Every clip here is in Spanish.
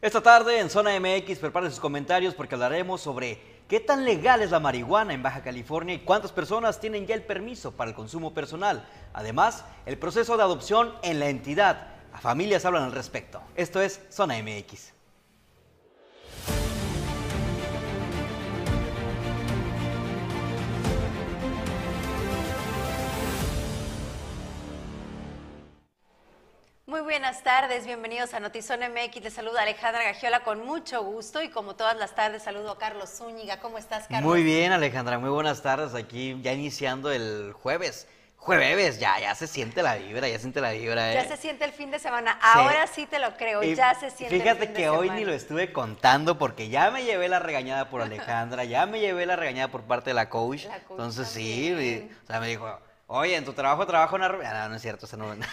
Esta tarde en Zona MX preparen sus comentarios porque hablaremos sobre qué tan legal es la marihuana en Baja California y cuántas personas tienen ya el permiso para el consumo personal. Además, el proceso de adopción en la entidad. A familias hablan al respecto. Esto es Zona MX. Muy buenas tardes, bienvenidos a Notizón MX. Les saluda Alejandra Gagiola con mucho gusto y como todas las tardes saludo a Carlos Zúñiga. ¿Cómo estás, Carlos? Muy bien, Alejandra, muy buenas tardes. Aquí ya iniciando el jueves. Jueves, ya, ya se siente la vibra, ya se siente la vibra. ¿eh? Ya se siente el fin de semana. Ahora sí te lo creo, ya se siente Fíjate el fin que de hoy semana. ni lo estuve contando porque ya me llevé la regañada por Alejandra, ya me llevé la regañada por parte de la coach. La coach Entonces sí, también. o sea, me dijo, oye, en tu trabajo trabajo una... re-". Ah, no, no es cierto, no, no,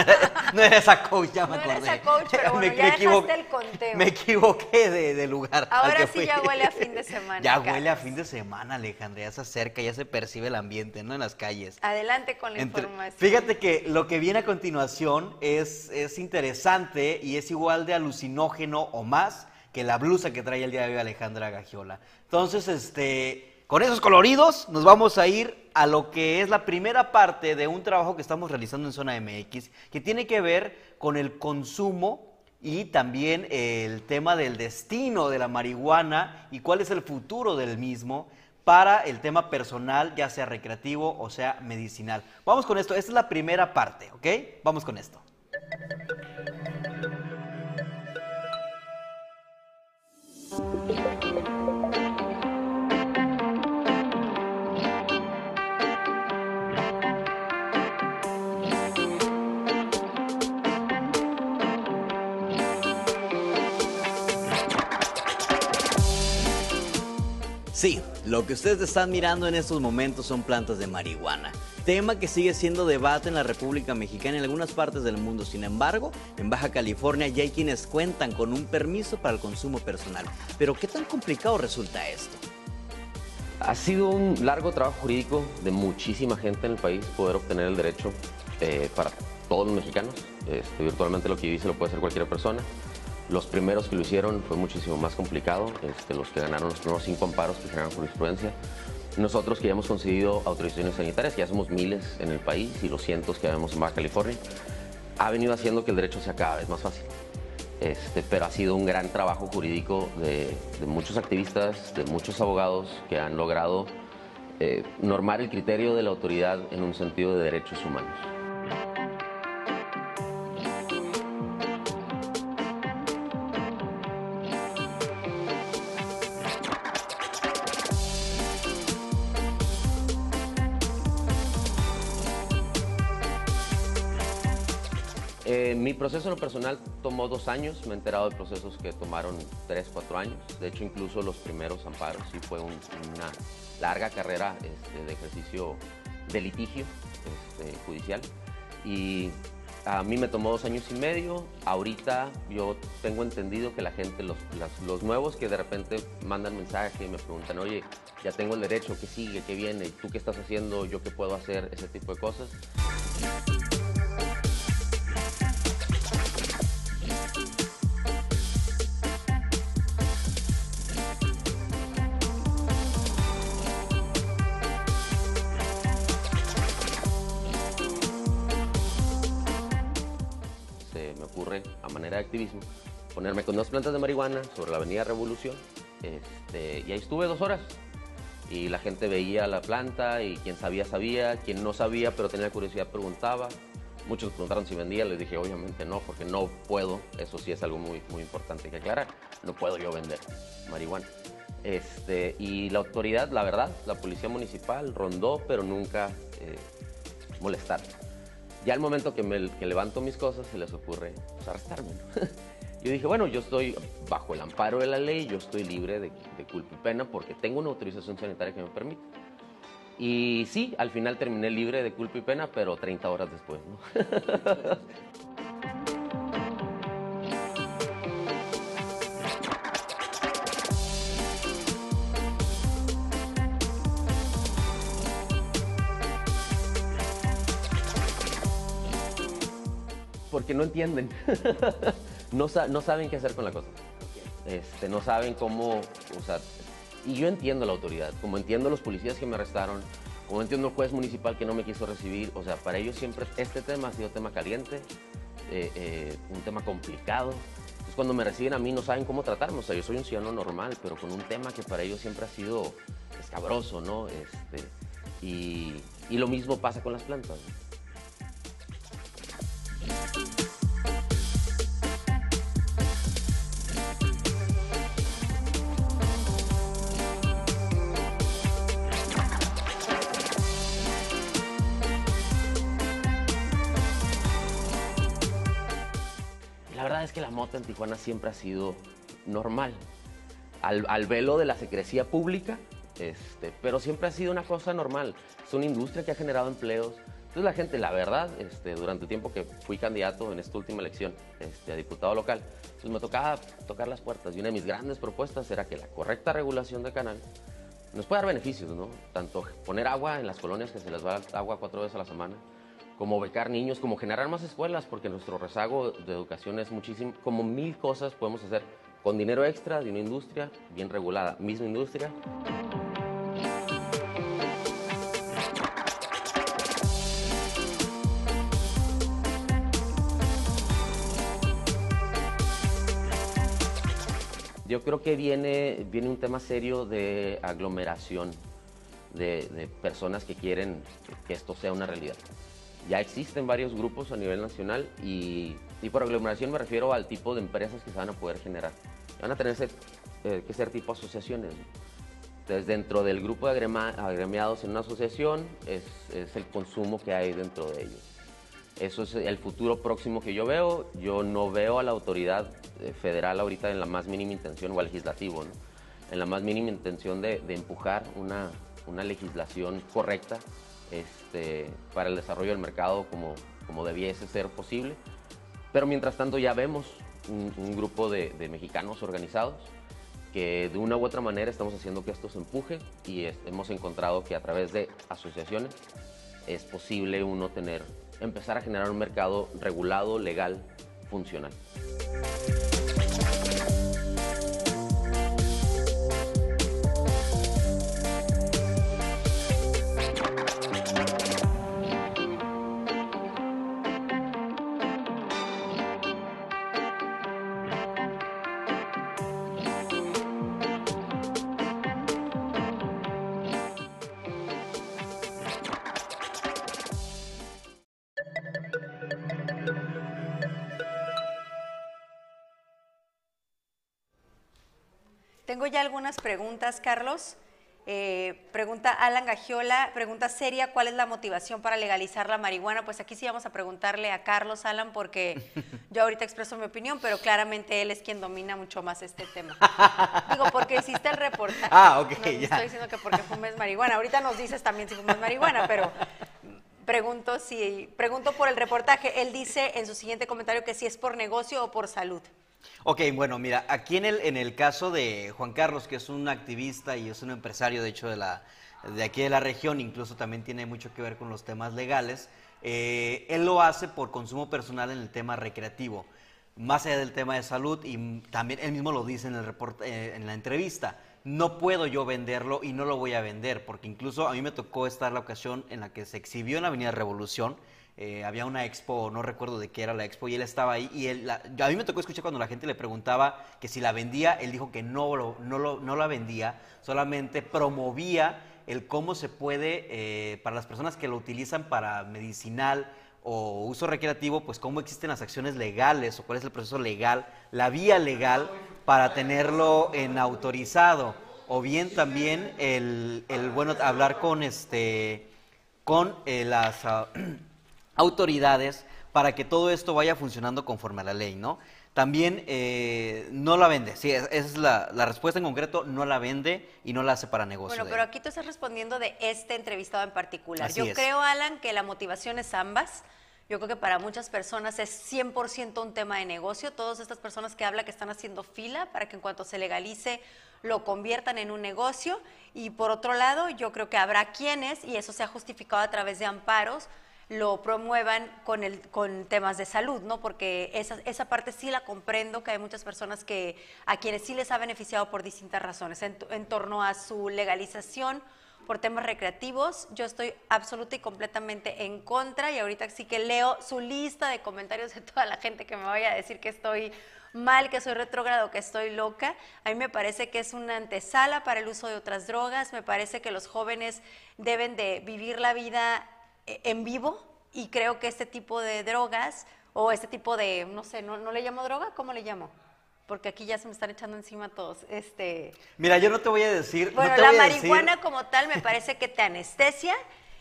era, no era esa coach, ya me No era acordé. esa coach, pero bueno, ya dejaste el conteo. Me equivoqué de, de lugar. Ahora sí fui. ya huele a fin de semana, Ya Carlos. huele a fin de semana, Alejandra, ya se acerca, ya se percibe el ambiente, ¿no? En las calles. Adelante con la Entre- información. Fíjate que lo que viene a continuación es, es interesante y es igual de alucinógeno o más que la blusa que trae el día de hoy Alejandra Gagiola. Entonces, este, con esos coloridos nos vamos a ir a lo que es la primera parte de un trabajo que estamos realizando en Zona MX, que tiene que ver con el consumo y también el tema del destino de la marihuana y cuál es el futuro del mismo para el tema personal, ya sea recreativo o sea medicinal. Vamos con esto, esta es la primera parte, ¿ok? Vamos con esto. Lo que ustedes están mirando en estos momentos son plantas de marihuana. Tema que sigue siendo debate en la República Mexicana y en algunas partes del mundo. Sin embargo, en Baja California ya hay quienes cuentan con un permiso para el consumo personal. Pero ¿qué tan complicado resulta esto? Ha sido un largo trabajo jurídico de muchísima gente en el país poder obtener el derecho eh, para todos los mexicanos. Este, virtualmente lo que dice lo puede hacer cualquier persona. Los primeros que lo hicieron fue muchísimo más complicado, este, los que ganaron los primeros cinco amparos que generaron jurisprudencia. Nosotros que ya hemos conseguido autorizaciones sanitarias, que ya somos miles en el país y los cientos que vemos en Baja California, ha venido haciendo que el derecho sea cada vez más fácil. Este, pero ha sido un gran trabajo jurídico de, de muchos activistas, de muchos abogados que han logrado eh, normar el criterio de la autoridad en un sentido de derechos humanos. Proceso en lo personal tomó dos años, me he enterado de procesos que tomaron tres, cuatro años. De hecho, incluso los primeros amparos sí fue un- una larga carrera este, de ejercicio de litigio este, judicial. Y a mí me tomó dos años y medio. Ahorita yo tengo entendido que la gente, los, los nuevos que de repente mandan mensaje y me preguntan, oye, ya tengo el derecho, ¿qué sigue? ¿Qué viene? ¿Tú qué estás haciendo? ¿Yo qué puedo hacer? Ese tipo de cosas. De activismo, ponerme con dos plantas de marihuana sobre la avenida Revolución. este, y ahí estuve dos horas. Y la gente veía la planta y quien sabía, sabía. Quien no sabía, pero tenía curiosidad, preguntaba. Muchos preguntaron si vendía. Les dije, obviamente no, porque no puedo. Eso sí es algo muy, muy importante que aclarar. No puedo yo vender marihuana. Este, y la autoridad, la verdad, la policía municipal rondó, pero nunca eh, molestaron. Ya al momento que, me, levanto mis cosas, se les ocurre pues, arrestarme. yo dije, bueno, yo estoy bajo el amparo de la ley, yo estoy libre de, de culpa y pena porque tengo una autorización sanitaria que me permite. Y sí, al final terminé libre de culpa y pena, pero 30 horas después. ¿no? porque no entienden. no, no saben qué hacer con la cosa. Este, no saben cómo, o sea, y yo entiendo la autoridad, como entiendo los policías que me arrestaron, como entiendo el juez municipal que no me quiso recibir, o sea, para ellos siempre este tema ha sido tema caliente, eh, eh, un tema complicado. Entonces cuando me reciben a mí no saben cómo tratarme, o sea, yo soy un ciudadano normal, pero con un tema que para ellos siempre ha sido escabroso, ¿no? Este, y, y lo mismo pasa con las plantas. En Tijuana siempre ha sido normal. Al, velo de la secrecía pública, este, pero siempre ha sido una cosa normal. Es una industria que ha generado empleos. Entonces la gente, la verdad, este, durante el tiempo que fui candidato en esta última elección este, a diputado local, pues me tocaba tocar las puertas. Y una de mis grandes propuestas era que la correcta regulación del canal nos puede dar beneficios, ¿no? Tanto poner agua en las colonias, que se les va agua cuatro veces a la semana, como becar niños, como generar más escuelas, porque nuestro rezago de educación es muchísimo, como mil cosas podemos hacer con dinero extra de una industria bien regulada, misma industria. Yo creo que viene, viene un tema serio de aglomeración de, de personas que quieren que esto sea una realidad. Ya existen varios grupos a nivel nacional y, por aglomeración me refiero al tipo de empresas que se van a poder generar. Van a tener eh, que ser tipo asociaciones. Entonces, dentro del grupo de agremiados en una asociación es, el consumo que hay dentro de ellos. Eso es el futuro próximo que yo veo. Yo no veo a la autoridad eh, federal ahorita en la más mínima intención, o al legislativo, en la más mínima intención de, empujar una, una legislación correcta este, para el desarrollo del mercado como, como debiese ser posible. Pero mientras tanto ya vemos un, grupo de, mexicanos organizados que de una u otra manera estamos haciendo que esto se empuje y hemos encontrado que a través de asociaciones es posible uno tener, empezar a generar un mercado regulado, legal, funcional. Tengo ya algunas preguntas, Carlos. Eh, pregunta Alan Gagiola, pregunta seria, ¿cuál es la motivación para legalizar la marihuana? Pues aquí sí vamos a preguntarle a Carlos, Alan, porque yo ahorita expreso mi opinión, pero claramente él es quien domina mucho más este tema. Digo, porque hiciste el reportaje. Ah, ok, no, ya. estoy diciendo que porque fumes marihuana. Ahorita nos dices también si fumes marihuana, pero pregunto si, pregunto por el reportaje. Él dice en su siguiente comentario que si es por negocio o por salud. Ok, bueno, mira, aquí en el, en el caso de Juan Carlos, que es un activista y es un empresario, de hecho, de, la, de aquí de la región, incluso también tiene mucho que ver con los temas legales, eh, él lo hace por consumo personal en el tema recreativo, más allá del tema de salud, y también él mismo lo dice en, el eh, en la entrevista. No puedo yo venderlo y no lo voy a vender, porque incluso a mí me tocó estar la ocasión en la que se exhibió en la Avenida Revolución, eh, había una expo, no recuerdo de qué era la expo, y él estaba ahí. Y él, a mí me tocó escuchar cuando la gente le preguntaba que si la vendía, él dijo que no, no, lo, no la vendía, solamente promovía el cómo se puede, eh, para las personas que lo utilizan para medicinal o uso recreativo, pues cómo existen las acciones legales o cuál es el proceso legal, la vía legal para tenerlo en autorizado. O bien también el, el bueno, hablar con, este, con eh, las... Ah, autoridades para que todo esto vaya funcionando conforme a la ley, ¿no? También eh, no la vende, sí, esa es la, respuesta en concreto, no la vende y no la hace para negocio. Bueno, pero aquí tú estás respondiendo de este entrevistado en particular. Yo creo, Alan, que la motivación es ambas. Yo creo que para muchas personas es 100% un tema de negocio. Todas estas personas que habla que están haciendo fila para que en cuanto se legalice lo conviertan en un negocio. Y por otro lado, yo creo que habrá quienes, y eso se ha justificado a través de amparos, lo promuevan con, el, con temas de salud, ¿no? Porque esa, esa parte sí la comprendo, que hay muchas personas que a quienes sí les ha beneficiado por distintas razones, en, torno a su legalización por temas recreativos. Yo estoy absoluta y completamente en contra y ahorita sí que leo su lista de comentarios de toda la gente que me vaya a decir que estoy mal, que soy retrógrado, que estoy loca. A mí me parece que es una antesala para el uso de otras drogas. Me parece que los jóvenes deben de vivir la vida en vivo y creo que este tipo de drogas o este tipo de, no sé, ¿no, no le llamo droga? ¿Cómo le llamo? Porque aquí ya se me están echando encima todos. Este, Mira, yo no te voy a decir. no bueno, te la voy a decir- marihuana como tal me parece que te anestesia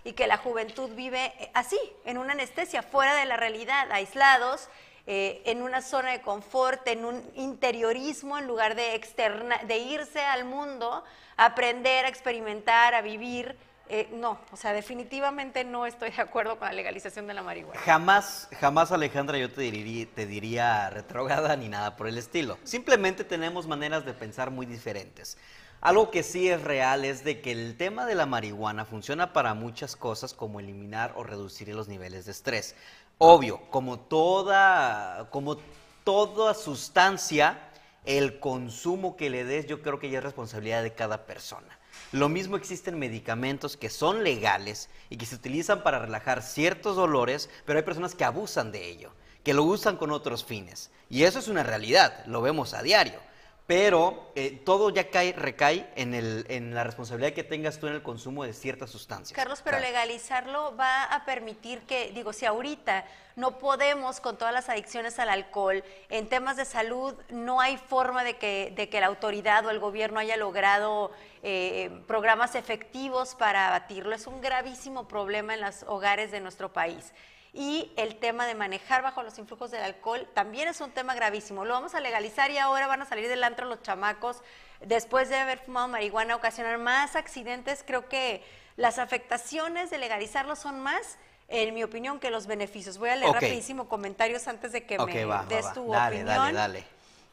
y que la juventud vive eh, así, en una anestesia, fuera de la realidad, aislados, eh, en una zona de confort, en un interiorismo, en lugar de, externa, de irse al mundo, a aprender, a experimentar, a vivir. Eh, no, o sea, definitivamente no estoy de acuerdo con la legalización de la marihuana. Jamás, jamás Alejandra yo te diría, te diría retrógrada ni nada por el estilo. Simplemente tenemos maneras de pensar muy diferentes. Algo que sí es real es de que el tema de la marihuana funciona para muchas cosas como eliminar o reducir los niveles de estrés. Obvio, como toda, como toda sustancia, el consumo que le des yo creo que ya es responsabilidad de cada persona. Lo mismo existen medicamentos que son legales y que se utilizan para relajar ciertos dolores, pero hay personas que abusan de ello, que lo usan con otros fines. Y eso es una realidad, lo vemos a diario. Pero eh, todo ya cae, recae en, el, en la responsabilidad que tengas tú en el consumo de ciertas sustancias. Carlos, pero Claro. legalizarlo va a permitir que, digo, si ahorita no podemos con todas las adicciones al alcohol, en temas de salud no hay forma de que, de que la autoridad o el gobierno haya logrado eh, programas efectivos para abatirlo. Es un gravísimo problema en los hogares de nuestro país. Y el tema de manejar bajo los influjos del alcohol también es un tema gravísimo. Lo vamos a legalizar y ahora van a salir del antro los chamacos después de haber fumado marihuana, ocasionar más accidentes. Creo que las afectaciones de legalizarlo son más, en mi opinión, que los beneficios. Voy a leer Ok. rapidísimo comentarios antes de que me va, des va. tu Dale, opinión. dale, dale.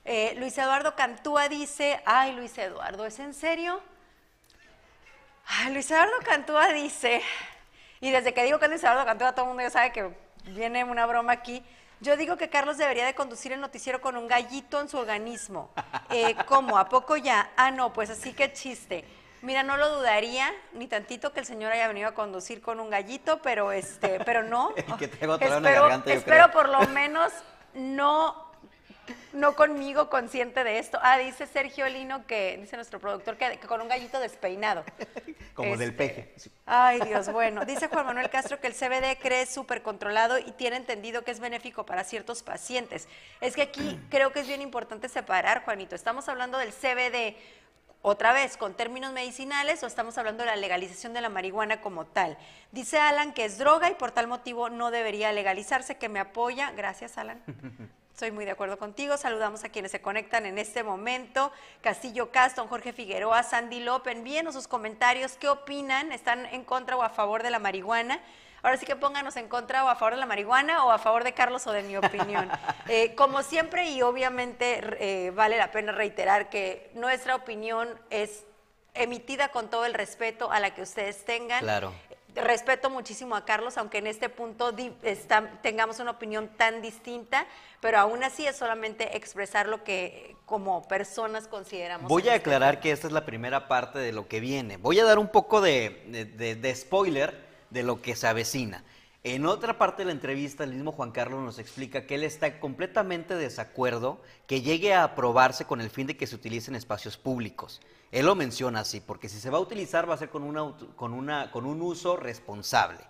Eh, Luis Eduardo Cantúa dice, ay Luis Eduardo, ¿es en serio? Ay, Luis Eduardo Cantúa dice, y desde que digo que es Luis Eduardo Cantúa, todo el mundo ya sabe que viene una broma aquí. Yo digo que Carlos debería de conducir el noticiero con un gallito en su organismo. Eh, ¿Cómo? ¿A poco ya? Ah, no, pues así que chiste. Mira, no lo dudaría ni tantito que el señor haya venido a conducir con un gallito, pero este, pero no. Que espero, garganta, yo espero creo. por lo menos no no conmigo consciente de esto. Ah, dice Sergio Lino que, dice nuestro productor, que, que con un gallito despeinado. Como del Este, peje. Sí. Ay, Dios, bueno. Dice Juan Manuel Castro que el CBD cree súper controlado y tiene entendido que es benéfico para ciertos pacientes. Es que aquí creo que es bien importante separar, Juanito. Estamos hablando del CBD otra vez con términos medicinales o estamos hablando de la legalización de la marihuana como tal. Dice Alan que es droga y por tal motivo no debería legalizarse, que me apoya. Gracias, Alan. Estoy muy de acuerdo contigo. Saludamos a quienes se conectan en este momento. Castillo Caston, Jorge Figueroa, Sandy López. Envíenos sus comentarios. ¿Qué opinan? ¿Están en contra o a favor de la marihuana? Ahora sí que pónganos en contra o a favor de la marihuana o a favor de Carlos o de mi opinión. Eh, como siempre y obviamente eh, vale la pena reiterar que nuestra opinión es emitida con todo el respeto a la que ustedes tengan. Claro. Respeto muchísimo a Carlos, aunque en este punto está- tengamos una opinión tan distinta, pero aún así es solamente expresar lo que como personas consideramos. Voy a este aclarar que esta es la primera parte de lo que viene. Voy a dar un poco de, de- de- de spoiler de lo que se avecina. En otra parte de la entrevista, el mismo Juan Carlos nos explica que él está completamente de desacuerdo que llegue a aprobarse con el fin de que se utilice en espacios públicos. Él lo menciona así, porque si se va a utilizar va a ser con, un uso responsable.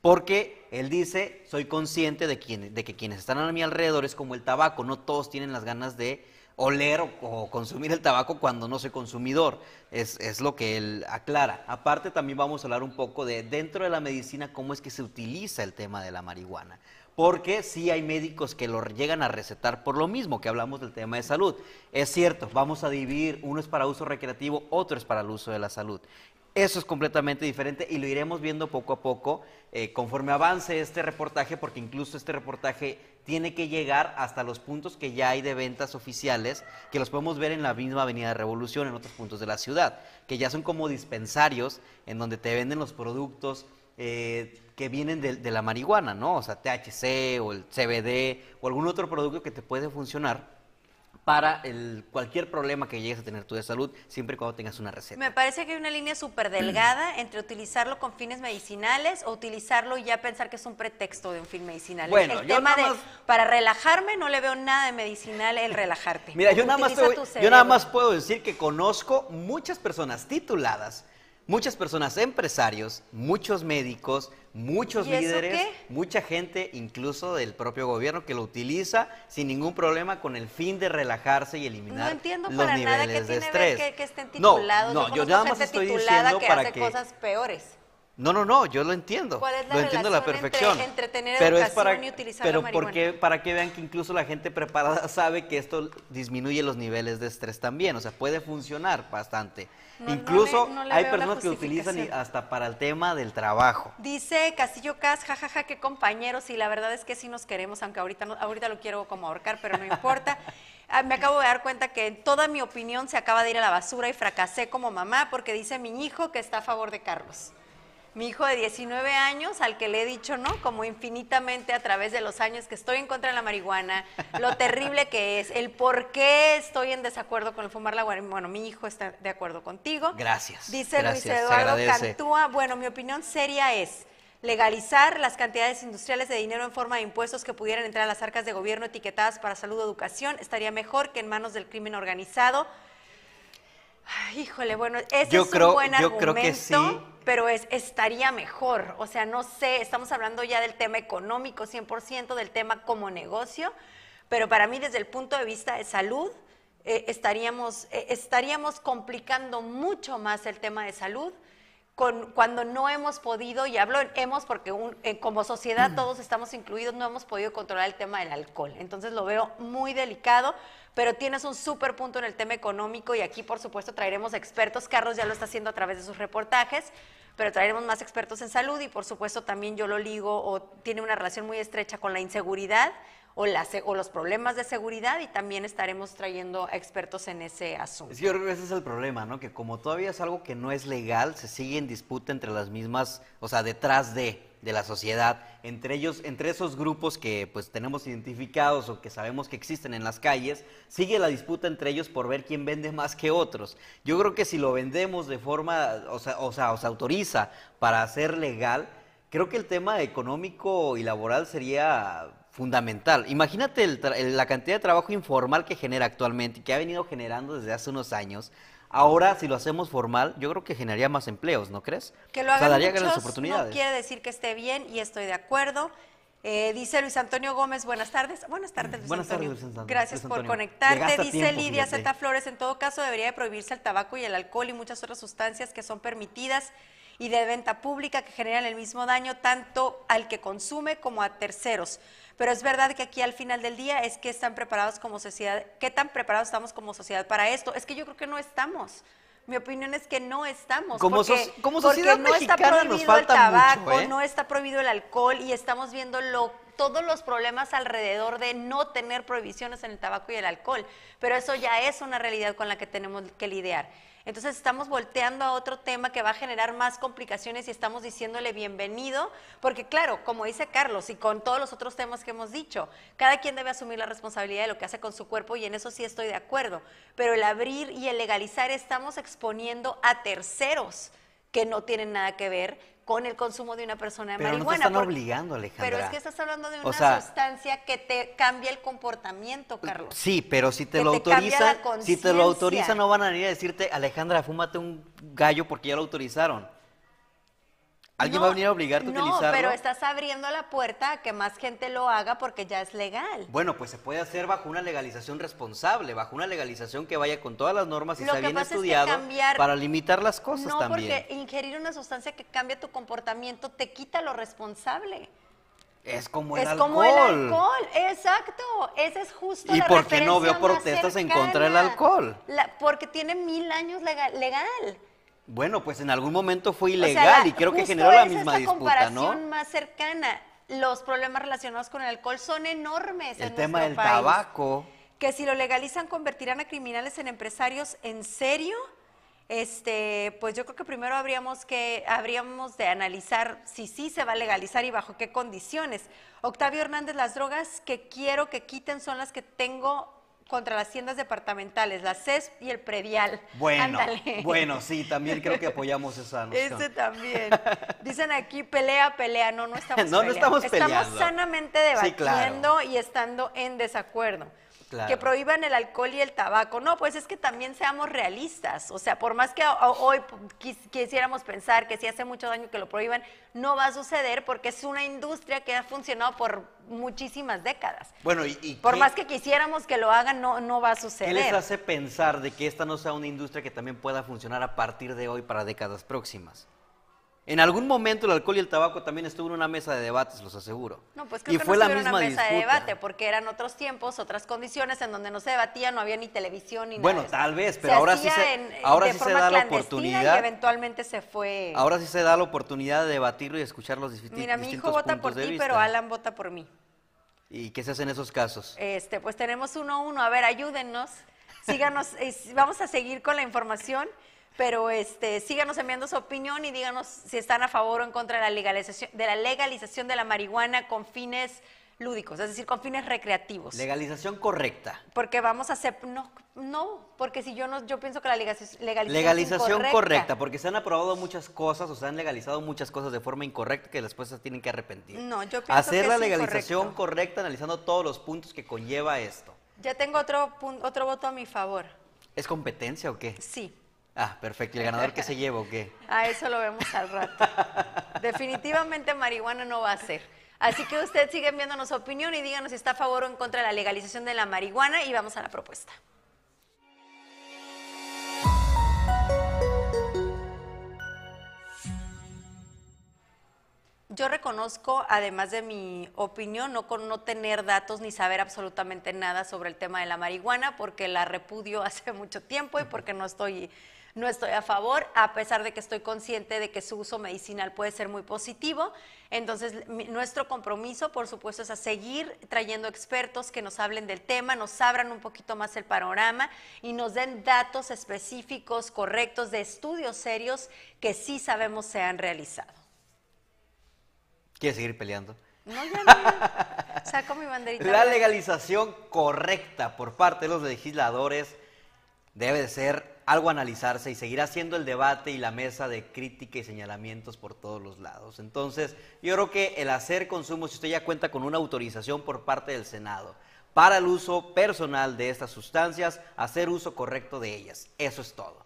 Porque él dice, soy consciente de, de que quienes están a mi alrededor es como el tabaco, no todos tienen las ganas de oler o, o consumir el tabaco cuando no soy consumidor. Es, es lo que él aclara. Aparte también vamos a hablar un poco de dentro de la medicina cómo es que se utiliza el tema de la marihuana. Porque sí hay médicos que lo llegan a recetar por lo mismo que hablamos del tema de salud. Es cierto, vamos a dividir, uno es para uso recreativo, otro es para el uso de la salud. Eso es completamente diferente y lo iremos viendo poco a poco eh, conforme avance este reportaje, porque incluso este reportaje tiene que llegar hasta los puntos que ya hay de ventas oficiales, que los podemos ver en la misma Avenida Revolución, en otros puntos de la ciudad, que ya son como dispensarios en donde te venden los productos eh, que vienen de, de la marihuana, ¿no? O sea, THC o el CBD o algún otro producto que te puede funcionar para el, cualquier problema que llegues a tener tú de salud, siempre y cuando tengas una receta. Me parece que hay una línea súper delgada entre utilizarlo con fines medicinales o utilizarlo y ya pensar que es un pretexto de un fin medicinal. Bueno, el yo tema de nada más- para relajarme no le veo nada de medicinal el relajarte. Mira, yo nada, más te voy- yo nada más puedo decir que conozco muchas personas tituladas, muchas personas empresarios, muchos médicos, muchos ¿Y eso líderes, mucha gente incluso del propio gobierno que lo utiliza sin ningún problema con el fin de relajarse y eliminar No entiendo los para niveles nada que de estrés. que, que estén No, titulados. No, yo nada más estoy diciendo que para hace que cosas peores. no, no, no, yo lo entiendo. ¿Cuál es la lo entiendo a la relación entre- perfección. entre tener pero es educación para, y utilizar pero la porque para que vean que incluso la gente preparada sabe que esto disminuye los niveles de estrés también, o sea, puede funcionar bastante. No, no incluso le- no le hay veo la personas que utilizan hasta para el tema del trabajo. Dice Castillo Cas, jajaja, qué compañeros, y la verdad es que sí nos queremos, aunque ahorita, no- ahorita lo quiero como ahorcar, pero no importa. Ah, Me acabo de dar cuenta que toda mi opinión se acaba de ir a la basura y fracasé como mamá porque dice mi hijo que está a favor de Carlos. Mi hijo de 19 años, al que le he dicho, ¿no? Como infinitamente a través de los años que estoy en contra de la marihuana, lo terrible que es, el por qué estoy en desacuerdo con el fumar la marihuana. Bueno, mi hijo está de acuerdo contigo. Gracias, Dice gracias, Luis Eduardo. Cantúa, bueno, mi opinión seria es legalizar las cantidades industriales de dinero en forma de impuestos que pudieran entrar a las arcas de gobierno etiquetadas para salud o educación. Estaría mejor que en manos del crimen organizado. Ay, híjole, bueno, ese Yo es creo- un buen yo argumento, creo que sí. Pero es, estaría mejor. O sea, no sé, estamos hablando ya del tema económico 100%, del tema como negocio, pero para mí desde el punto de vista de salud, eh, estaríamos, eh, estaríamos complicando mucho más el tema de salud con, cuando no hemos podido, y hablo en hemos porque un- eh, como sociedad todos estamos incluidos, no hemos podido controlar el tema del alcohol. Entonces lo veo muy delicado, pero tienes un súper punto en el tema económico y aquí por supuesto traeremos expertos. Carlos ya lo está haciendo a través de sus reportajes, pero traeremos más expertos en salud y por supuesto también yo lo ligo o tiene una relación muy estrecha con la inseguridad o, los problemas de seguridad y también estaremos trayendo expertos en ese asunto. Que yo creo que ese es el problema, ¿no? Que como todavía es algo que no es legal, se sigue en disputa entre las mismas, o sea, detrás de, de la sociedad, entre ellos, entre esos grupos que pues tenemos identificados o que sabemos que existen en las calles, sigue la disputa entre ellos por ver quién vende más que otros. Yo creo que si lo vendemos de forma, o sea, o sea, o se autoriza para hacer legal, creo que el tema económico y laboral sería fundamental. Imagínate el- la cantidad de trabajo informal que genera actualmente y que ha venido generando desde hace unos años. Ahora, si lo hacemos formal, yo creo que generaría más empleos, ¿no crees? Que lo O sea, hagan daría muchos grandes no oportunidades. quiere decir que esté bien y estoy de acuerdo. Eh, dice Luis Antonio Gómez, buenas tardes. Buenas tardes, Luis Buenas tardes, Antonio. Luis Antonio. Gracias Luis por conectarte. Dice tiempo, Lidia. Z Flores, en todo caso debería de prohibirse el tabaco y el alcohol y muchas otras sustancias que son permitidas y de venta pública que generan el mismo daño tanto al que consume como a terceros. Pero es verdad que aquí al final del día es que están preparados como sociedad, ¿qué tan preparados estamos como sociedad para esto? Es que yo creo que no estamos. Mi opinión es que no estamos. Como porque, soci- como porque sociedad no está nos prohibido falta el tabaco, mucho, ¿eh? no está prohibido el alcohol y estamos viendo lo- todos los problemas alrededor de no tener prohibiciones en el tabaco y el alcohol. Pero eso ya es una realidad con la que tenemos que lidiar. Entonces estamos volteando a otro tema que va a generar más complicaciones y estamos diciéndole bienvenido, porque claro, como dice Carlos y con todos los otros temas que hemos dicho, cada quien debe asumir la responsabilidad de lo que hace con su cuerpo y en eso sí estoy de acuerdo. Pero el abrir y el legalizar estamos exponiendo a terceros que no tienen nada que ver con el consumo de una persona de Pero no te marihuana. están porque- obligando, Alejandra. Pero es que estás hablando de O una sea- sustancia que te cambia el comportamiento, Carlos. Sí, pero si te Que lo te autorizan, si te lo autorizan no van a venir a decirte, Alejandra, fúmate un gallo porque ya lo autorizaron. ¿Alguien No, va a venir a obligarte a no, utilizarlo? pero estás abriendo la puerta a que más gente lo haga porque ya es legal. Bueno, pues se puede hacer bajo una legalización responsable, bajo una legalización que vaya con todas las normas y Lo sea bien pasa es que estudiado cambiar- para limitar las cosas no, también. porque ingerir una sustancia que cambia tu comportamiento te quita lo responsable. Es como el es alcohol. como el alcohol, exacto. Esa es justo ¿Y la por qué no veo protestas en contra del alcohol? La- porque tiene mil años legal. legal. Bueno, pues en algún momento fue O sea, ilegal la- y creo que generó la es misma la disputa, comparación ¿no? más cercana. Los problemas relacionados con el alcohol son enormes El en tema del país. tabaco. Que si lo legalizan convertirán a criminales en empresarios en serio. Este, pues yo creo que primero habríamos que habríamos de analizar si sí se va a legalizar y bajo qué condiciones. Octavio Hernández, las drogas que quiero que quiten son las que tengo contra las tiendas departamentales, la CESP y el predial. Bueno, Ándale. bueno, sí, también creo que apoyamos esa noción. Ese también. Dicen aquí pelea, pelea. No, no estamos No, no peleando. estamos Estamos peleando. sanamente Sí, debatiendo claro. y estando en desacuerdo. Claro. Que prohíban el alcohol y el tabaco. No, pues es que también seamos realistas. O sea, por más que ho- hoy quis- quisiéramos pensar que si hace mucho daño que lo prohíban, no va a suceder porque es una industria que ha funcionado por muchísimas décadas. Bueno, y, y Por qué- más que quisiéramos que lo hagan, no, no va a ¿Qué suceder. les hace pensar de que esta no sea una industria que también pueda funcionar a partir de hoy para décadas próximas? En algún momento el alcohol y el tabaco también estuvo en una mesa de debates, los aseguro. No, pues creo y que fue no la misma una mesa de disputa. debate, porque eran otros tiempos, otras condiciones en donde no se debatía, no había ni televisión ni Bueno, nada. de eso. tal vez, pero ahora sí se- en- ahora de sí se da la oportunidad. Y eventualmente se fue. Ahora sí se da la oportunidad de debatirlo y escuchar los distintos Mira, mi hijo vota por de ti, pero Alan vota por mí. ¿Y qué se hace en esos casos? Este, pues tenemos uno a uno. A ver, ayúdennos. Síganos, eh, vamos a seguir con la información, pero este, síganos enviando su opinión y díganos si están a favor o en contra de la legalización de la legalización de la marihuana con fines lúdicos, es decir, con fines recreativos. Legalización correcta. Porque vamos a hacer no no, porque si yo no yo pienso que la legalización legalización, incorrecta. correcta, porque se han aprobado muchas cosas o se han legalizado muchas cosas de forma incorrecta que después se tienen que arrepentir. No, yo pienso Hacer que la es legalización incorrecto. correcta analizando todos los puntos que conlleva esto. Ya tengo otro otro voto a mi favor. ¿Es competencia o qué? Sí. Ah, perfecto. ¿Y el ganador qué se lleva o qué? A eso lo vemos al rato. Definitivamente marihuana no va a ser. Así que usted sigue enviándonos su opinión y díganos si está a favor o en contra de la legalización de la marihuana y vamos a la propuesta. Yo reconozco, además de mi opinión, no con no tener datos ni saber absolutamente nada sobre el tema de la marihuana, porque la repudio hace mucho tiempo y porque no estoy, no estoy a favor, a pesar de que estoy consciente de que su uso medicinal puede ser muy positivo. Entonces, mi- nuestro compromiso, por supuesto, es a seguir trayendo expertos que nos hablen del tema, nos abran un poquito más el panorama y nos den datos específicos, correctos, de estudios serios que sí sabemos se han realizado. ¿Quieres seguir peleando? No, ya no. Saco mi banderita. La legalización correcta por parte de los legisladores debe de ser algo a analizarse y seguirá siendo el debate y la mesa de crítica y señalamientos por todos los lados. Entonces, yo creo que el hacer consumo, si usted ya cuenta con una autorización por parte del Senado para el uso personal de estas sustancias, hacer uso correcto de ellas. Eso es todo.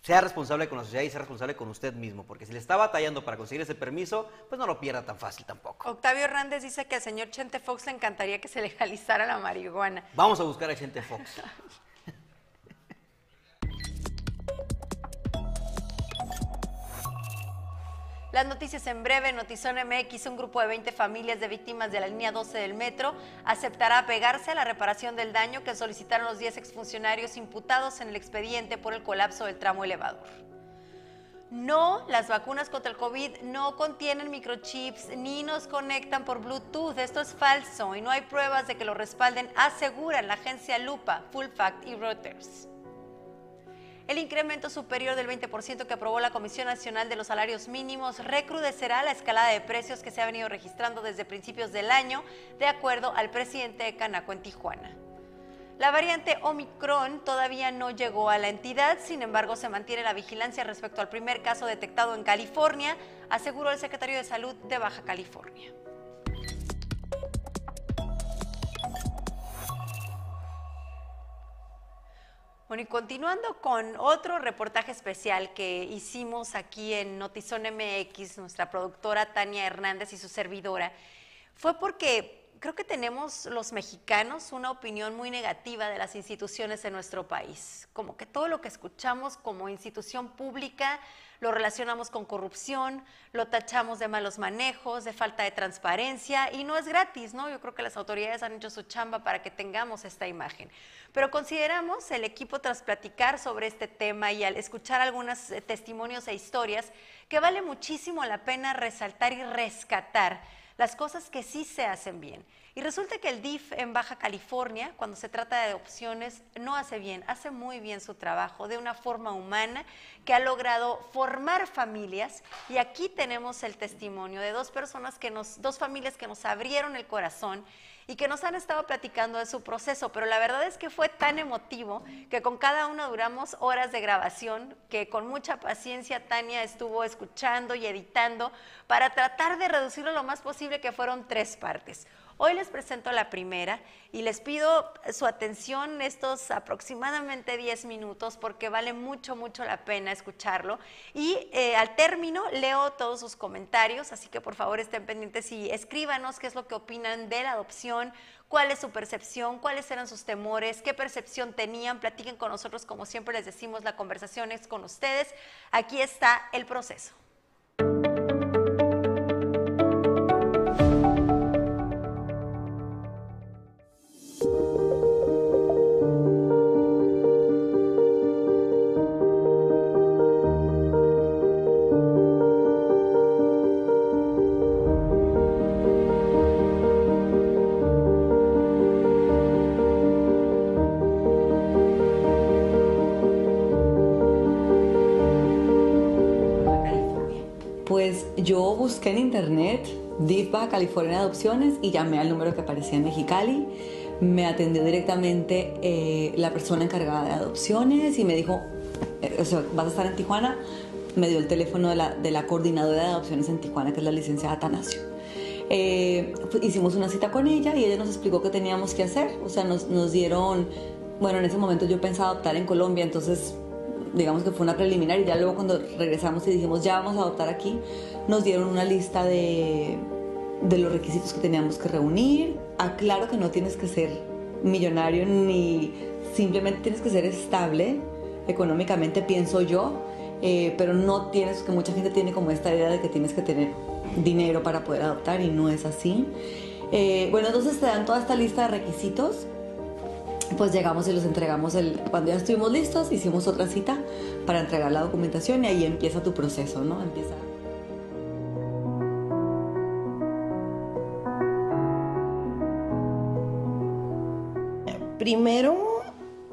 Sea responsable con la sociedad y sea responsable con usted mismo, porque si le está batallando para conseguir ese permiso, pues no lo pierda tan fácil tampoco. Octavio Hernández dice que al señor Chente Fox le encantaría que se legalizara la marihuana. Vamos a buscar a Chente Fox. Las noticias en breve, Notizón MX, un grupo de 20 familias de víctimas de la línea 12 del metro aceptará pegarse a la reparación del daño que solicitaron los 10 exfuncionarios imputados en el expediente por el colapso del tramo elevador. No, las vacunas contra el COVID no contienen microchips ni nos conectan por Bluetooth. Esto es falso y no hay pruebas de que lo respalden, aseguran la agencia Lupa, Full Fact y Reuters. El incremento superior del 20% que aprobó la Comisión Nacional de los Salarios Mínimos recrudecerá la escalada de precios que se ha venido registrando desde principios del año, de acuerdo al presidente de Canaco en Tijuana. La variante Omicron todavía no llegó a la entidad, sin embargo se mantiene la vigilancia respecto al primer caso detectado en California, aseguró el secretario de Salud de Baja California. Bueno, y continuando con otro reportaje especial que hicimos aquí en Notizón MX, nuestra productora Tania Hernández y su servidora, fue porque creo que tenemos los mexicanos una opinión muy negativa de las instituciones de nuestro país. Como que todo lo que escuchamos como institución pública lo relacionamos con corrupción, lo tachamos de malos manejos, de falta de transparencia y no es gratis, ¿no? Yo creo que las autoridades han hecho su chamba para que tengamos esta imagen. Pero consideramos el equipo tras platicar sobre este tema y al escuchar algunos eh, testimonios e historias que vale muchísimo la pena resaltar y rescatar las cosas que sí se hacen bien. Y resulta que el DIF en Baja California, cuando se trata de adopciones, no hace bien, hace muy bien su trabajo de una forma humana que ha logrado formar familias. Y aquí tenemos el testimonio de dos personas que nos, dos familias que nos abrieron el corazón y que nos han estado platicando de su proceso, pero la verdad es que fue tan emotivo que con cada uno duramos horas de grabación, que con mucha paciencia Tania estuvo escuchando y editando para tratar de reducirlo lo más posible, que fueron tres partes. Hoy les presento la primera y les pido su atención estos aproximadamente 10 minutos porque vale mucho, mucho la pena escucharlo. Y eh, al término leo todos sus comentarios, así que por favor estén pendientes y escríbanos qué es lo que opinan de la adopción, cuál es su percepción, cuáles eran sus temores, qué percepción tenían, platiquen con nosotros, como siempre les decimos, la conversación es con ustedes. Aquí está el proceso. Baja California Adopciones y llamé al número que aparecía en Mexicali. Me atendió directamente eh, la persona encargada de adopciones y me dijo, eh, o sea, vas a estar en Tijuana. Me dio el teléfono de la, de la coordinadora de adopciones en Tijuana, que es la licenciada Atanasio. Eh, hicimos una cita con ella y ella nos explicó qué teníamos que hacer. O sea, nos, nos dieron, bueno, en ese momento yo pensaba adoptar en Colombia, entonces digamos que fue una preliminar y ya luego cuando regresamos y dijimos ya vamos a adoptar aquí, nos dieron una lista de, de los requisitos que teníamos que reunir. Aclaro que no tienes que ser millonario ni simplemente tienes que ser estable económicamente, pienso yo, eh, pero no tienes, que mucha gente tiene como esta idea de que tienes que tener dinero para poder adoptar y no es así. Eh, bueno, entonces te dan toda esta lista de requisitos pues llegamos y los entregamos el, cuando ya estuvimos listos, hicimos otra cita para entregar la documentación y ahí empieza tu proceso, ¿no? Empieza. Primero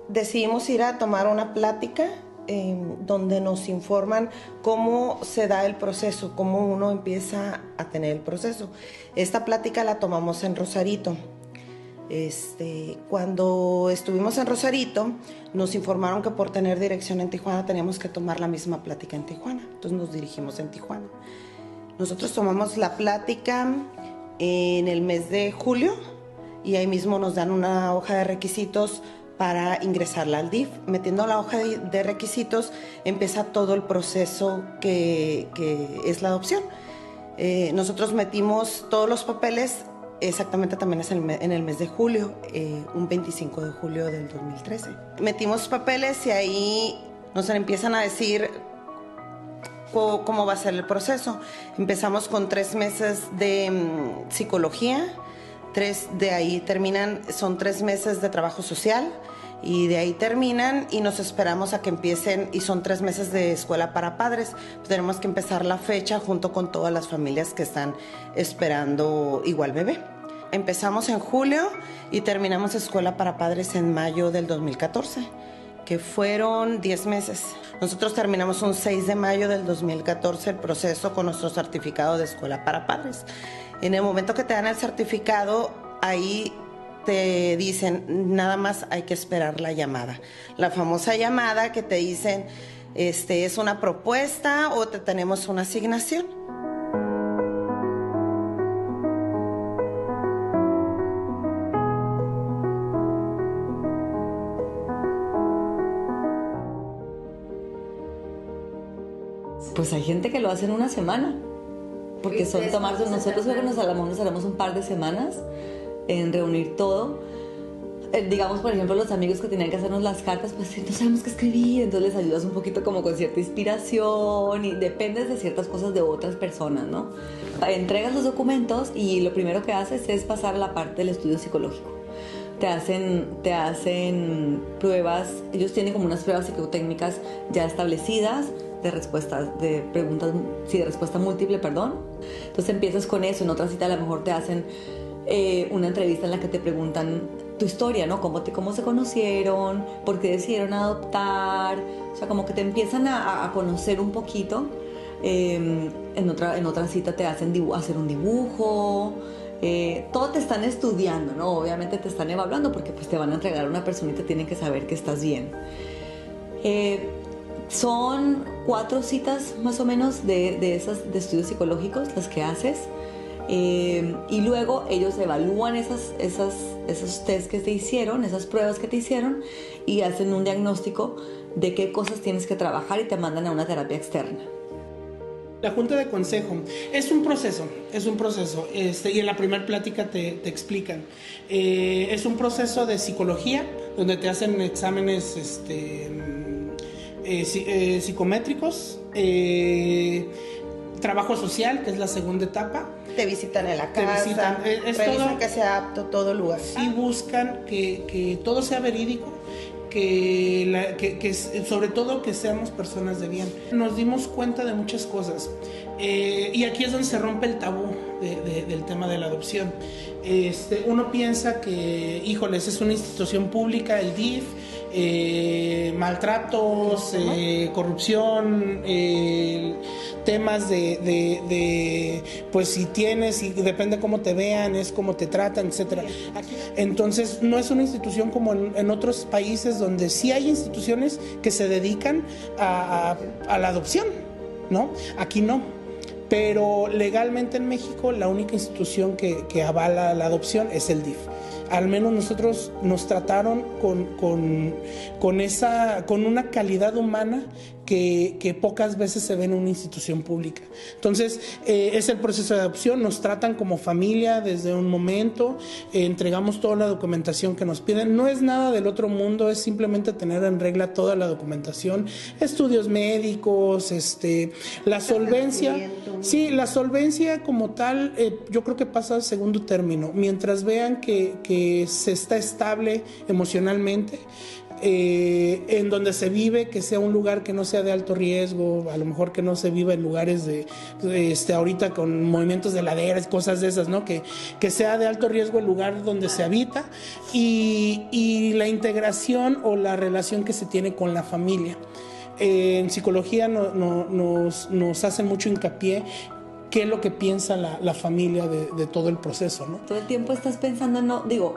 decidimos ir a tomar una plática em, donde nos informan cómo se da el proceso, cómo uno empieza a tener el proceso. Esta plática la tomamos en Rosarito. Este, cuando estuvimos en Rosarito, nos informaron que por tener dirección en Tijuana teníamos que tomar la misma plática en Tijuana. Entonces nos dirigimos en Tijuana. Nosotros tomamos la plática en el mes de julio y ahí mismo nos dan una hoja de requisitos para ingresarla al DIF. Metiendo la hoja de requisitos empieza todo el proceso que, es la adopción. Eh, nosotros metimos todos los papeles Exactamente, también es en el mes de julio, eh, un 25 de julio del 2013. Metimos papeles y ahí nos empiezan a decir cómo, va a ser el proceso. Empezamos con tres meses de mm, psicología, tres de ahí terminan, son tres meses de trabajo social y de ahí terminan y nos esperamos a que empiecen y son tres meses de escuela para padres. tenemos que empezar la fecha junto con todas las familias que están esperando igual bebé. Empezamos en julio y terminamos escuela para padres en mayo del 2014, que fueron 10 meses. Nosotros terminamos un 6 de mayo del 2014 el proceso con nuestro certificado de escuela para padres. En el momento que te dan el certificado, ahí te dicen, nada más hay que esperar la llamada. La famosa llamada que te dicen, este, es una propuesta o te tenemos una asignación. Pues hay gente que lo hace en una semana, porque son tomarse, nosotros luego nos nos haremos un par de semanas en reunir todo. Eh, digamos, por ejemplo, los amigos que tenían que hacernos las cartas, pues no sabemos qué escribir, entonces les ayudas un poquito como con cierta inspiración y dependes de ciertas cosas de otras personas, ¿no? Entregas los documentos y lo primero que haces es pasar a la parte del estudio psicológico. Te hacen, te hacen pruebas, ellos tienen como unas pruebas psicotécnicas ya establecidas, de respuestas, de preguntas, sí, de respuesta múltiple, perdón. Entonces empiezas con eso, en otra cita a lo mejor te hacen eh, una entrevista en la que te preguntan tu historia, ¿no? Cómo, te, cómo se conocieron, por qué decidieron adoptar, o sea, como que te empiezan a, conocer un poquito. Em, en, otra, en otra cita te hacen hacer un dibujo, eh, todo te están estudiando, ¿no? Obviamente te están evaluando porque pues te van a entregar a una persona y te tienen que saber que estás bien. Eh, son cuatro citas más o menos de, de, esas, de estudios psicológicos las que haces. Eh, y luego ellos evalúan esas, esas, esos test que te hicieron, esas pruebas que te hicieron y hacen un diagnóstico de qué cosas tienes que trabajar y te mandan a una terapia externa. La junta de consejo es un proceso, es un proceso, este, y en la primera plática te, te explican. Eh, es un proceso de psicología, donde te hacen exámenes este, eh, eh, psicométricos, trabajo social, que es la segunda etapa. Te visitan en la casa, te visitan, revisan que sea apto todo lugar. Y buscan que, que todo sea verídico que, sobre todo que seamos personas de bien. Nos dimos cuenta de muchas cosas eh, y aquí es donde se rompe el tabú del tema de la adopción. Este, uno piensa que, híjoles, es una institución pública, el DIF, eh, maltratos, eh, corrupción, temas de, pues si tienes y depende cómo te vean, es cómo te tratan, etcétera. Entonces no es una institución como en, otros países donde sí hay instituciones que se dedican a, la adopción, ¿no? Aquí no. Pero legalmente en México la única institución que, que avala la adopción es el DIF al menos nosotros nos trataron con, con, con, esa, con una calidad humana que, pocas veces se ve en una institución pública. Entonces, eh, es el proceso de adopción, nos tratan como familia desde un momento, eh, entregamos toda la documentación que nos piden. No es nada del otro mundo, es simplemente tener en regla toda la documentación, estudios médicos, este, la solvencia. Sí, la solvencia como tal, eh, yo creo que pasa al segundo término. Mientras vean que, que se está estable emocionalmente, eh, en donde se vive, que sea un lugar que no sea de alto riesgo, a lo mejor que no se viva en lugares de, este, ahorita con movimientos de laderas, cosas de esas, ¿no? Que, que sea de alto riesgo el lugar donde se habita y, y la integración o la relación que se tiene con la familia. Eh, en psicología no, nos, nos hacen mucho hincapié qué es lo que piensa la, la familia de, de, todo el proceso, ¿no? Todo el tiempo estás pensando, no, digo,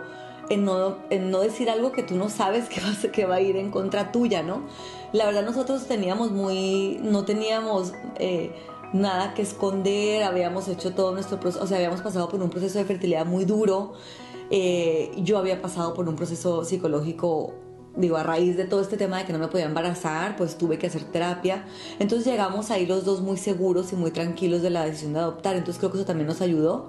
en no, no decir algo que tú no sabes que va, que va a ir en contra tuya, ¿no? La verdad nosotros teníamos muy, no teníamos eh, nada que esconder, habíamos hecho todo nuestro proceso, o sea, habíamos pasado por un proceso de fertilidad muy duro, eh, yo había pasado por un proceso psicológico digo, a raíz de todo este tema de que no me podía embarazar, pues tuve que hacer terapia. Entonces llegamos ahí los dos muy seguros y muy tranquilos de la decisión de adoptar. Entonces creo que eso también nos ayudó.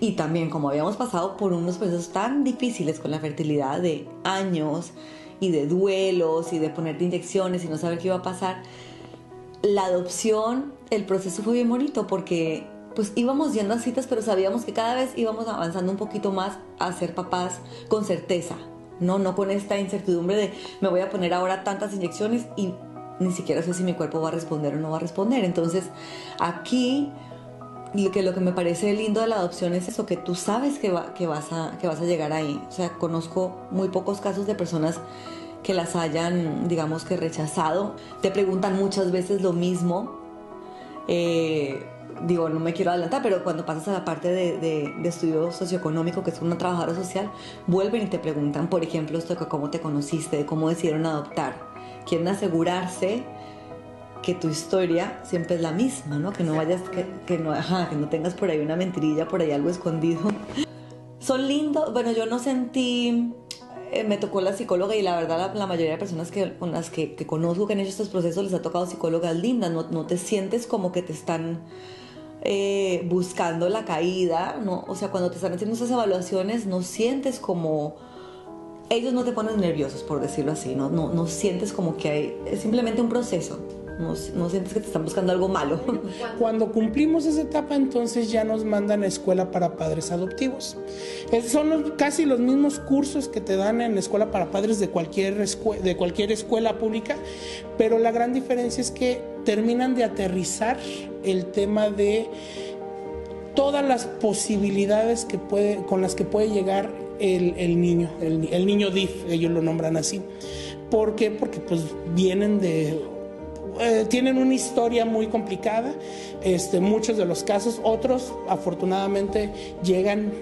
Y también como habíamos pasado por unos procesos tan difíciles con la fertilidad de años y de duelos y de ponerte inyecciones y no saber qué iba a pasar, la adopción, el proceso fue bien bonito porque pues íbamos yendo a citas, pero sabíamos que cada vez íbamos avanzando un poquito más a ser papás con certeza no, no con esta incertidumbre de me voy a poner ahora tantas inyecciones y ni siquiera sé si mi cuerpo va a responder o no va a responder. Entonces, aquí lo que, lo que me parece lindo de la adopción es eso, que tú sabes que, que, vas a, que vas a llegar ahí. O sea, conozco muy pocos casos de personas que las hayan, digamos que rechazado. Te preguntan muchas veces lo mismo. Eh, digo, no me quiero adelantar, pero cuando pasas a la parte de, de, estudio socioeconómico, que es una trabajadora social, vuelven y te preguntan, por ejemplo, esto de cómo te conociste, cómo decidieron adoptar. Quieren asegurarse que tu historia siempre es la misma, ¿no? Que no vayas, que, que no, que no tengas por ahí una mentirilla, por ahí algo escondido. Son lindos, bueno, yo no sentí eh, me tocó la psicóloga y la verdad la, mayoría de personas que, con las que, que, conozco que han hecho estos procesos les ha tocado psicólogas lindas, no, no te sientes como que te están eh, buscando la caída, ¿no? O sea, cuando te están haciendo esas evaluaciones no sientes como... Ellos no te ponen nerviosos, por decirlo así, no, no, no sientes como que hay... Es simplemente un proceso. No, no, sientes que te están buscando algo malo. Cuando cumplimos esa etapa, entonces ya nos mandan a escuela para padres adoptivos. son casi los mismos cursos que te dan en la escuela para padres de cualquier, de cualquier escuela pública, pero la gran diferencia es que terminan de aterrizar el tema de todas las posibilidades que puede, con las que puede llegar el, niño, el, niño DIF, ellos lo nombran así. ¿Por qué? Porque pues vienen de eh, tienen una historia muy complicada, este, muchos de los casos, otros afortunadamente llegan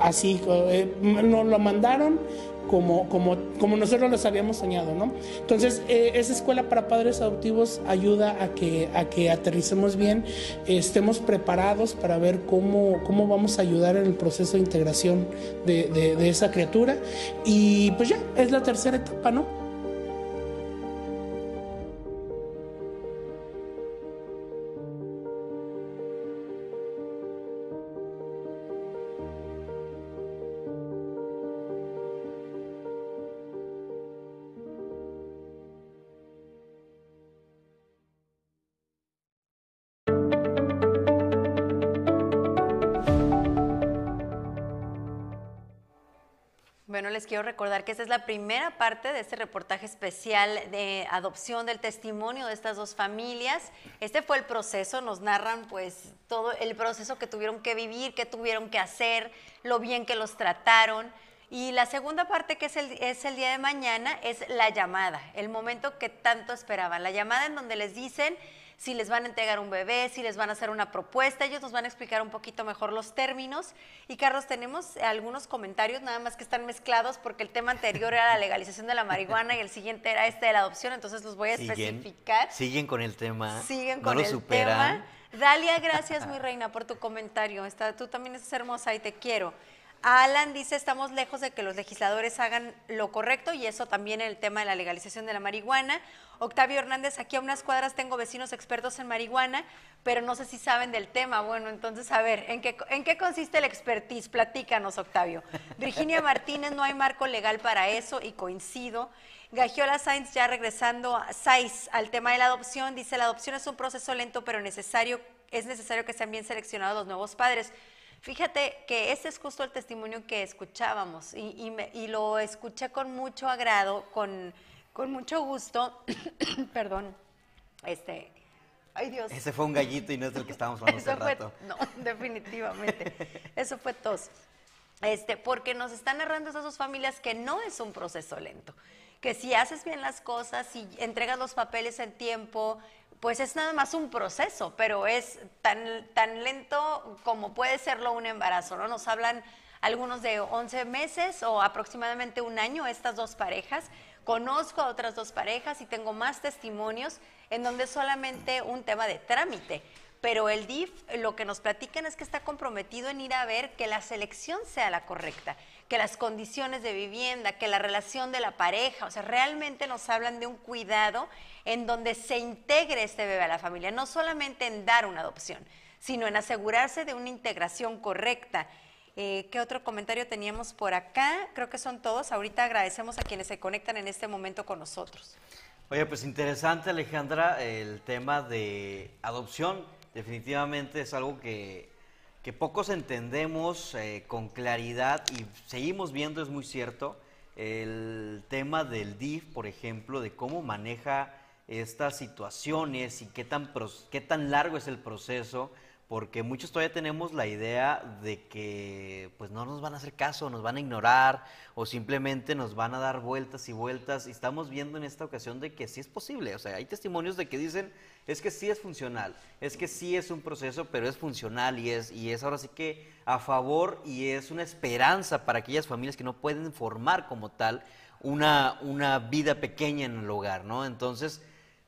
así, eh, nos lo mandaron como, como, como nosotros los habíamos soñado, ¿no? Entonces, eh, esa escuela para padres adoptivos ayuda a que, a que aterricemos bien, estemos preparados para ver cómo, cómo vamos a ayudar en el proceso de integración de, de esa criatura. Y pues ya, es la tercera etapa, ¿no? Bueno, les quiero recordar que esta es la primera parte de este reportaje especial de adopción del testimonio de estas dos familias. Este fue el proceso, nos narran pues todo el proceso que tuvieron que vivir, qué tuvieron que hacer, lo bien que los trataron. Y la segunda parte, que es el, es el día de mañana, es la llamada, el momento que tanto esperaban. La llamada en donde les dicen si les van a entregar un bebé, si les van a hacer una propuesta. Ellos nos van a explicar un poquito mejor los términos. Y Carlos, tenemos algunos comentarios, nada más que están mezclados porque el tema anterior era la legalización de la marihuana y el siguiente era este de la adopción, entonces los voy a especificar. Siguen con el tema. Siguen con el tema. Dalia, gracias, mi reina, por tu comentario. tú también estás hermosa y te quiero. Alan dice, estamos lejos de que los legisladores hagan lo correcto y eso también en el tema de la legalización de la marihuana. Octavio Hernández, aquí a unas cuadras tengo vecinos expertos en marihuana, pero no sé si saben del tema. Bueno, entonces, a ver, ¿en qué, consiste el expertise? Platícanos, Octavio. Virginia Martínez, no hay marco legal para eso y coincido. Gagiola Sainz, ya regresando a al tema de la adopción, dice, la adopción es un proceso lento, pero necesario, es necesario que sean bien seleccionados los nuevos padres. Fíjate que ese es justo el testimonio que escuchábamos y, lo escuché con mucho agrado, con, con mucho gusto. Perdón, este, ay Dios. Ese fue un gallito y no es el que estábamos hablando hace rato. No, definitivamente. Eso fue tos. Este, porque nos están narrando esas dos familias que no es un proceso lento, que si haces bien las cosas, si entregas los papeles en tiempo, pues es nada más un proceso, pero es tan, tan lento como puede serlo un embarazo, ¿no? Nos hablan algunos de 11 meses o aproximadamente un año estas dos parejas. Conozco a otras dos parejas y tengo más testimonios en donde solamente un tema de trámite pero el DIF lo que nos platican es que está comprometido en ir a ver que la selección sea la correcta, que las condiciones de vivienda, que la relación de la pareja, o sea, realmente nos hablan de un cuidado en donde se integre este bebé a la familia, no solamente en dar una adopción, sino en asegurarse de una integración correcta. Eh, ¿Qué otro comentario teníamos por acá? Creo que son todos. Ahorita agradecemos a quienes se conectan en este momento con nosotros. Oye, pues interesante Alejandra el tema de adopción definitivamente es algo que, pocos entendemos eh, con claridad y seguimos viendo, es muy cierto, el tema del DIF, por ejemplo, de cómo maneja estas situaciones y qué tan, qué tan largo es el proceso, porque muchos todavía tenemos la idea de que pues no nos van a hacer caso, nos van a ignorar o simplemente nos van a dar vueltas y vueltas y estamos viendo en esta ocasión de que sí es posible, o sea, hay testimonios de que dicen es que sí es funcional, es que sí es un proceso, pero es funcional y es, y es ahora sí que a favor y es una esperanza para aquellas familias que no pueden formar como tal una, una vida pequeña en el hogar, ¿no? Entonces,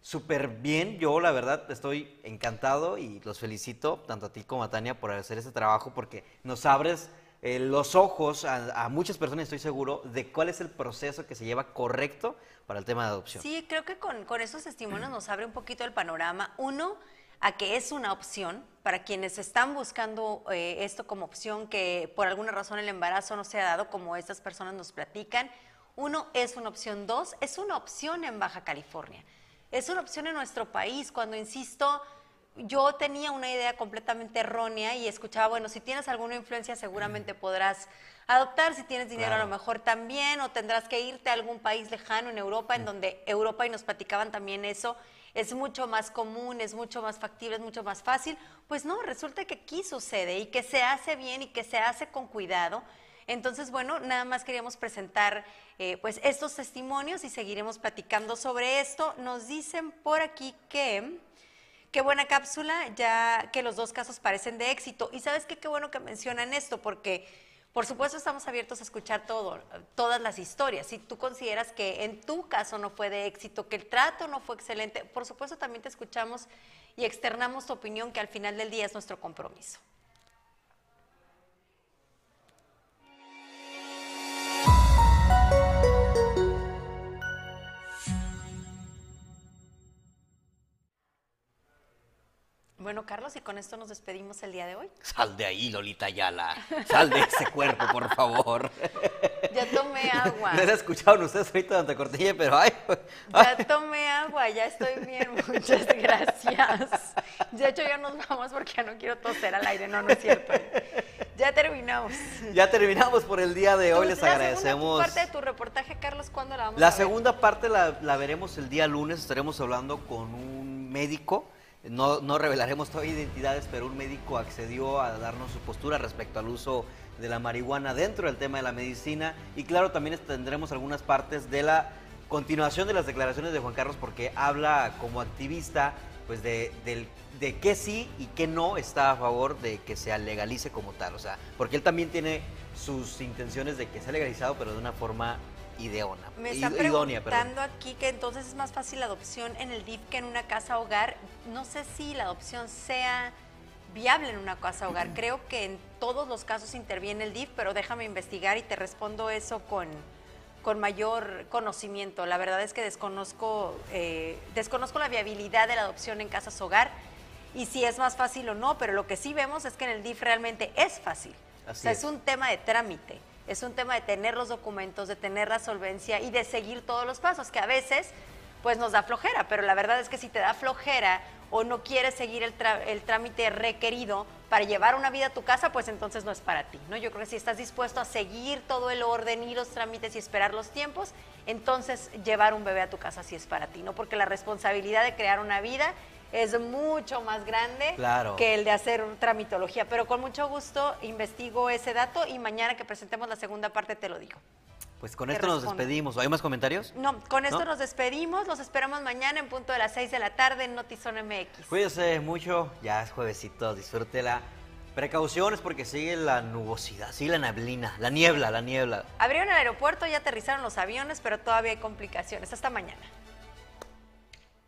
súper bien, yo la verdad estoy encantado y los felicito, tanto a ti como a Tania, por hacer este trabajo, porque nos abres eh, los ojos a, muchas personas, estoy seguro, de cuál es el proceso que se lleva correcto para el tema de adopción. Sí, creo que con, con esos testimonios nos abre un poquito el panorama. Uno, a que es una opción para quienes están buscando eh, esto como opción, que por alguna razón el embarazo no se ha dado, como estas personas nos platican. Uno, es una opción. Dos, es una opción en Baja California. Es una opción en nuestro país. Cuando insisto, yo tenía una idea completamente errónea y escuchaba, bueno, si tienes alguna influencia seguramente podrás adoptar, si tienes dinero a lo mejor también, o tendrás que irte a algún país lejano en Europa, en donde Europa, y nos platicaban también eso, es mucho más común, es mucho más factible, es mucho más fácil. Pues no, resulta que aquí sucede y que se hace bien y que se hace con cuidado. Entonces, bueno, nada más queríamos presentar eh, pues estos testimonios y seguiremos platicando sobre esto. Nos dicen por aquí que... Qué buena cápsula, ya que los dos casos parecen de éxito. Y sabes qué, qué bueno que mencionan esto, porque por supuesto estamos abiertos a escuchar todo, todas las historias. Si tú consideras que en tu caso no fue de éxito, que el trato no fue excelente, por supuesto también te escuchamos y externamos tu opinión, que al final del día es nuestro compromiso. Bueno, Carlos, y con esto nos despedimos el día de hoy. Sal de ahí, Lolita Ayala. Sal de ese cuerpo, por favor. Ya tomé agua. No escucharon ustedes ahorita durante cortilla, pero ay, ay. Ya tomé agua, ya estoy bien, muchas gracias. De hecho, ya nos vamos porque ya no quiero toser al aire, no, no es cierto. Ya terminamos. ya terminamos por el día de hoy. Les La agradecemos. segunda parte de tu reportaje, Carlos, ¿cuándo la vamos La a ver? segunda parte la, la veremos el día lunes. Estaremos hablando con un médico. No, no revelaremos todavía identidades, pero un médico accedió a darnos su postura respecto al uso de la marihuana dentro del tema de la medicina. Y claro, también tendremos algunas partes de la continuación de las declaraciones de Juan Carlos, porque habla como activista pues de, de qué sí y qué no está a favor de que se legalice como tal. O sea, porque él también tiene sus intenciones de que sea legalizado, pero de una forma ideona, Me id- están perdón. preguntando aquí que entonces es más fácil la adopción en el DIF que en una casa hogar. No sé si la adopción sea viable en una casa hogar. Creo que en todos los casos interviene el DIF, pero déjame investigar y te respondo eso con, con mayor conocimiento. La verdad es que desconozco, eh, desconozco la viabilidad de la adopción en casas hogar y si es más fácil o no, pero lo que sí vemos es que en el DIF realmente es fácil. Así o sea, es. es un tema de trámite, es un tema de tener los documentos, de tener la solvencia y de seguir todos los pasos, que a veces pues nos da flojera, pero la verdad es que si te da flojera o no quieres seguir el, trámite requerido para llevar una vida a tu casa, pues entonces no es para ti, ¿no? Yo creo que si estás dispuesto a seguir todo el orden y los trámites y esperar los tiempos, entonces llevar un bebé a tu casa sí es para ti, ¿no? Porque la responsabilidad de crear una vida es mucho más grande Claro. que el de hacer tramitología, pero con mucho gusto investigo ese dato y mañana que presentemos la segunda parte te lo digo. Pues con esto nos despedimos. ¿Hay más comentarios? No, con esto ¿No? nos despedimos, los esperamos mañana en punto de las 6 de la tarde en Notizón MX. Cuídese mucho, ya es juevesito, disfrútela. Precauciones porque sigue la nubosidad, sigue la neblina, la niebla, la niebla. Abrieron el aeropuerto, ya aterrizaron los aviones, pero todavía hay complicaciones. Hasta mañana.